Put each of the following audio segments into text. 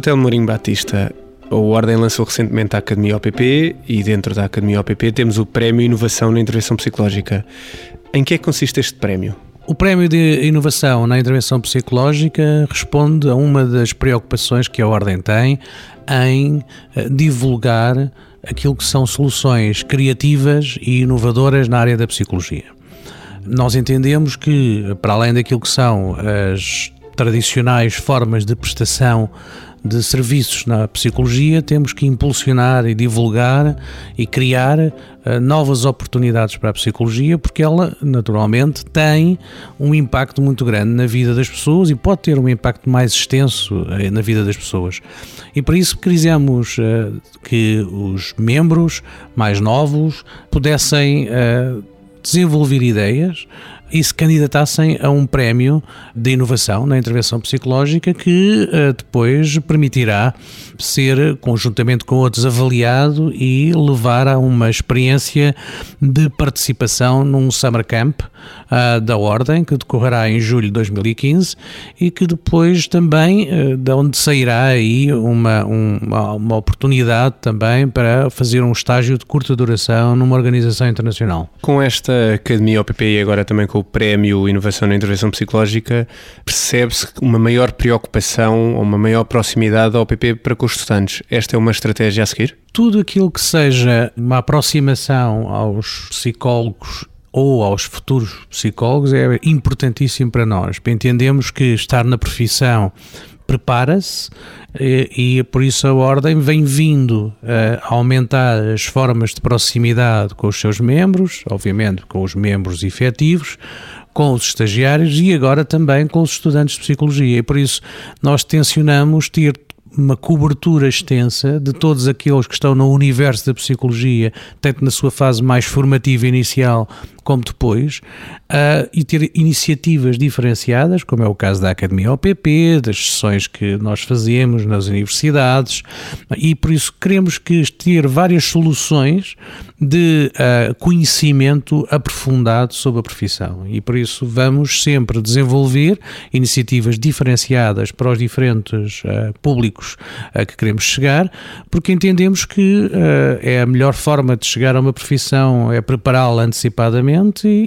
Telmo Mourinho Batista, a Ordem lançou recentemente a Academia OPP e dentro da Academia OPP temos o Prémio Inovação na Intervenção Psicológica. Em que é que consiste este prémio? O Prémio de Inovação na Intervenção Psicológica responde a uma das preocupações que a Ordem tem em eh, divulgar aquilo que são soluções criativas e inovadoras na área da psicologia. Nós entendemos que, para além daquilo que são as tradicionais formas de prestação de serviços na psicologia, temos que impulsionar e divulgar e criar uh, novas oportunidades para a psicologia, porque ela, naturalmente, tem um impacto muito grande na vida das pessoas e pode ter um impacto mais extenso uh, na vida das pessoas. E por isso quisemos uh, que os membros mais novos pudessem desenvolver ideias e se candidatassem a um prémio de inovação na intervenção psicológica que uh, depois permitirá ser, conjuntamente com outros, avaliado e levar a uma experiência de participação num summer camp uh, da Ordem, que decorrerá em julho de 2015 e que depois também, uh, de onde sairá aí uma, uma, uma oportunidade também para fazer um estágio de curta duração numa organização internacional. Com esta Academia OPP e agora também com o Prémio Inovação na Intervenção Psicológica, percebe-se uma maior preocupação ou uma maior proximidade ao OPP para com os estudantes. Esta é uma estratégia a seguir? Tudo aquilo que seja uma aproximação aos psicólogos ou aos futuros psicólogos é importantíssimo para nós. Entendemos que estar na profissão prepara-se e, e, por isso a Ordem vem vindo a aumentar as formas de proximidade com os seus membros, obviamente com os membros efetivos, com os estagiários e agora também com os estudantes de psicologia. E por isso nós tencionamos ter uma cobertura extensa de todos aqueles que estão no universo da psicologia, tanto na sua fase mais formativa inicial como depois, uh, e ter iniciativas diferenciadas, como é o caso da Academia OPP, das sessões que nós fazemos nas universidades, e por isso queremos que ter várias soluções de uh, conhecimento aprofundado sobre a profissão. E por isso vamos sempre desenvolver iniciativas diferenciadas para os diferentes uh, públicos a que queremos chegar, porque entendemos que é a melhor forma de chegar a uma profissão é prepará-la antecipadamente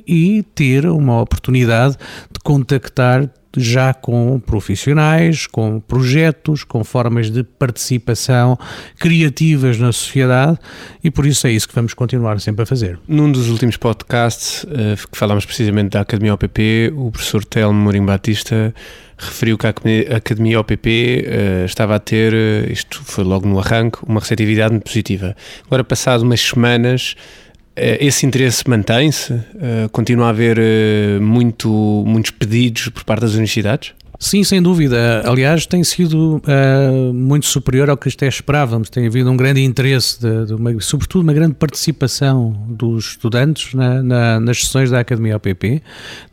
e ter uma oportunidade de contactar já com profissionais, com projetos, com formas de participação criativas na sociedade e por isso é isso que vamos continuar sempre a fazer. Num dos últimos podcasts uh, que falámos precisamente da Academia OPP, o professor Telmo Mourinho Batista referiu que a Academia OPP eh, estava a ter, uh, isto foi logo no arranque, uma receptividade muito positiva. Agora, passado umas semanas, eh, esse interesse mantém-se? Eh, continua a haver eh, muito, muitos pedidos por parte das universidades? Sim, sem dúvida. Aliás, tem sido uh, muito superior ao que até esperávamos. Tem havido um grande interesse, de, de uma, sobretudo uma grande participação dos estudantes na, na, nas sessões da Academia OPP.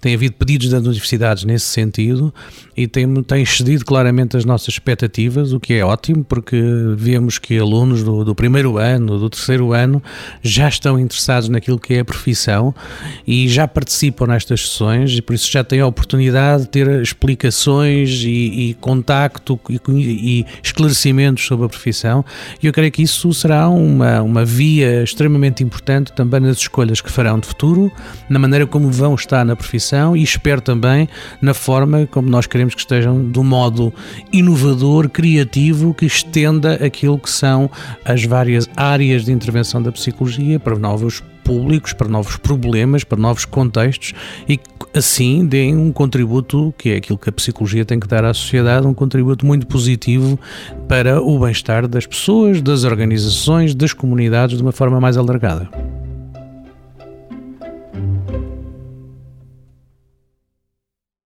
Tem havido pedidos das universidades nesse sentido e tem, tem excedido claramente as nossas expectativas, o que é ótimo, porque vemos que alunos do, do primeiro ano, do terceiro ano, já estão interessados naquilo que é a profissão e já participam nestas sessões e por isso já têm a oportunidade de ter explicações e, e contacto e, e, esclarecimentos sobre a profissão, e eu creio que isso será uma, uma via extremamente importante também nas escolhas que farão de futuro, na maneira como vão estar na profissão e espero também na forma como nós queremos que estejam do modo inovador, criativo, que estenda aquilo que são as várias áreas de intervenção da psicologia para novos públicos, para novos problemas, para novos contextos e assim deem um contributo que é aquilo que a psicologia tem que dar à sociedade, um contributo muito positivo para o bem-estar das pessoas, das organizações, das comunidades de uma forma mais alargada.